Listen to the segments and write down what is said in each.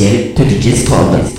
Podcast officiel de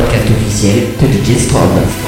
podcast officiel de DJ Strobe.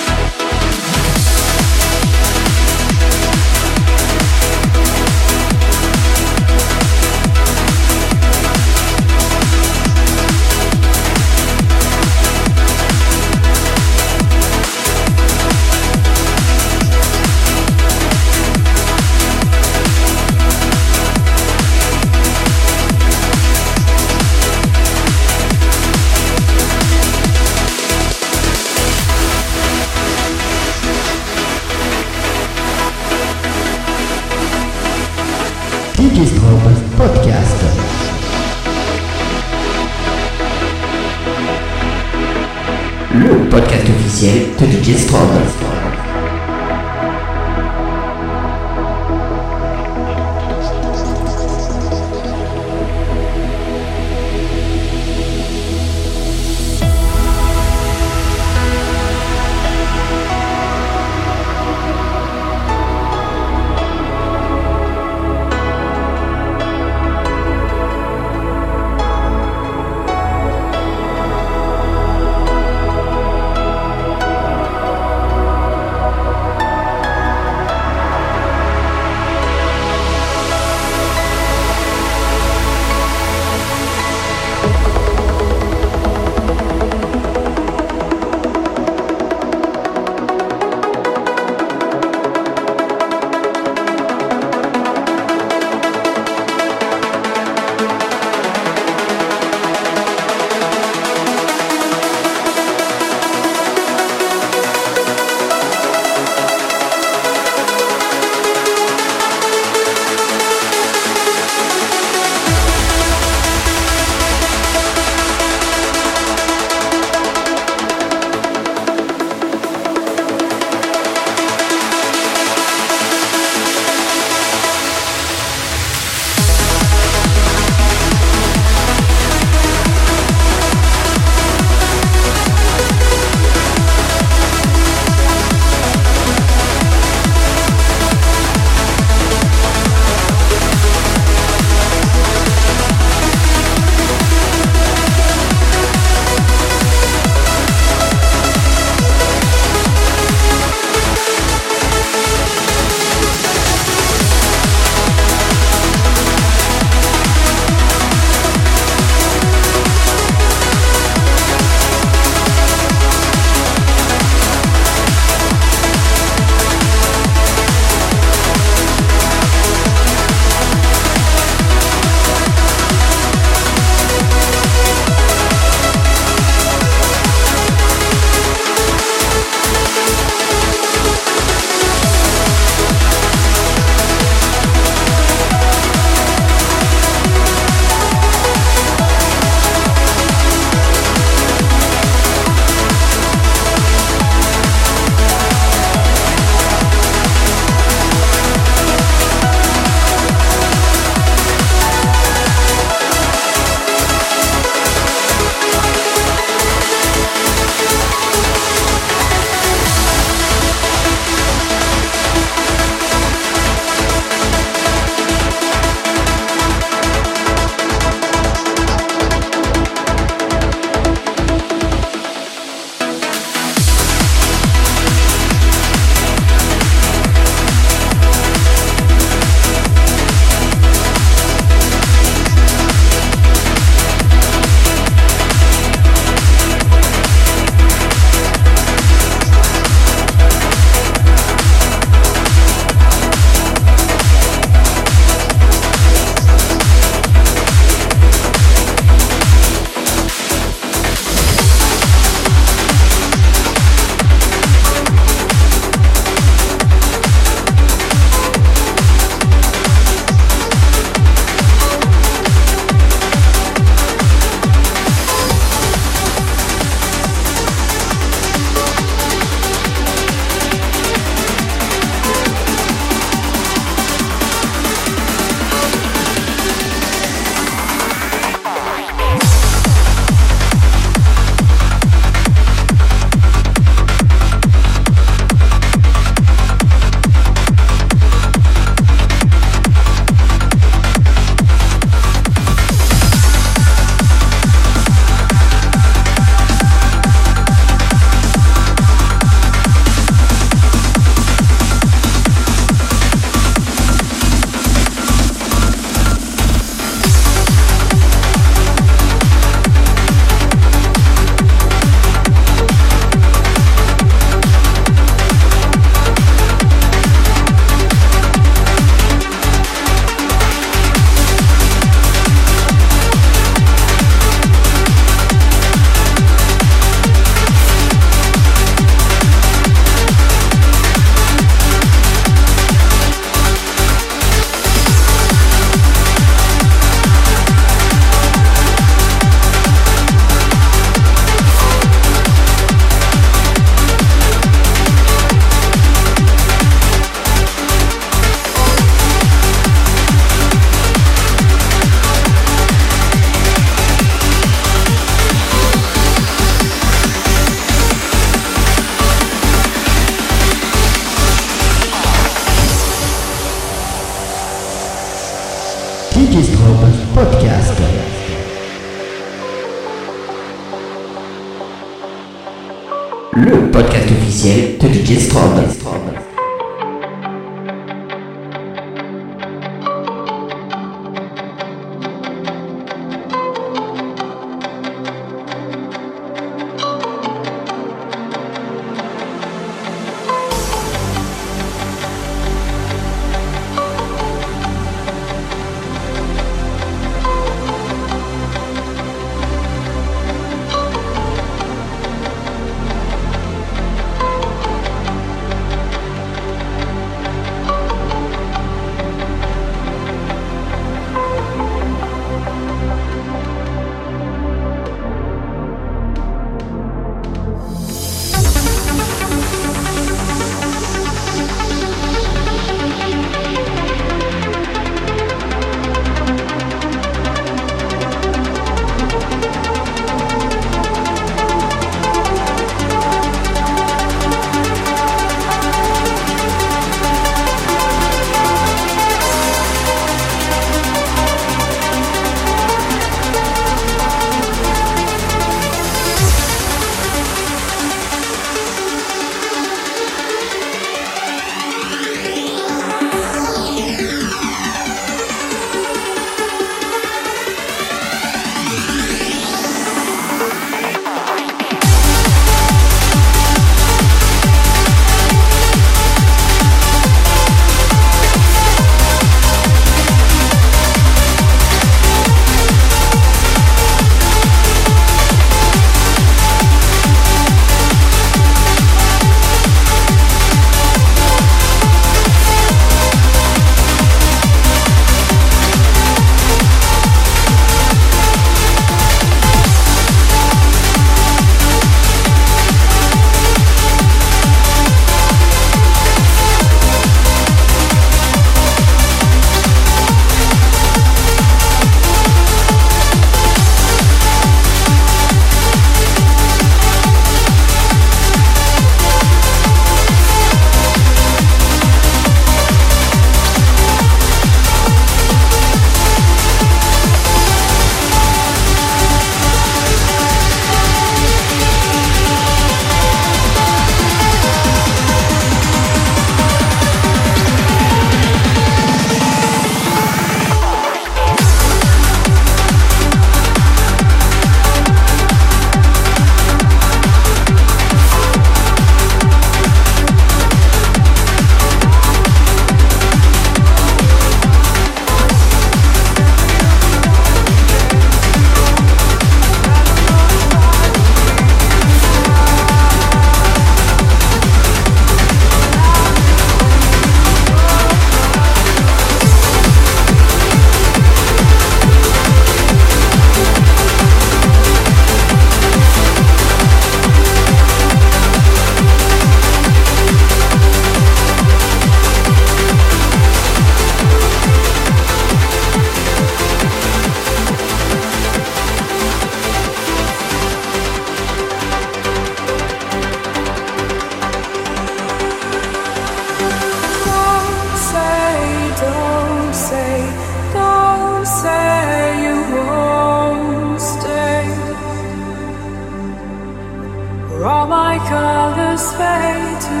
All my colors fade to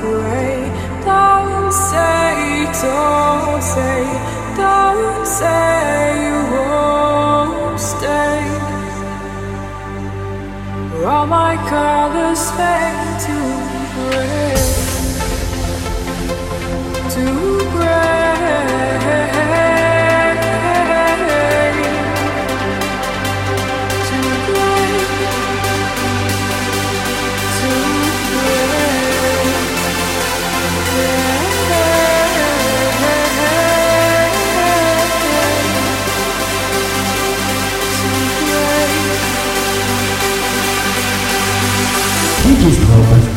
gray. Don't say, don't say, don't say you won't stay. All my colors fade to gray to gray,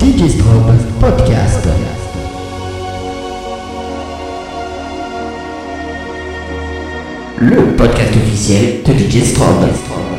DJ Strobe Podcast. Le podcast officiel de DJ Strobe.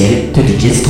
Evangelho do Dias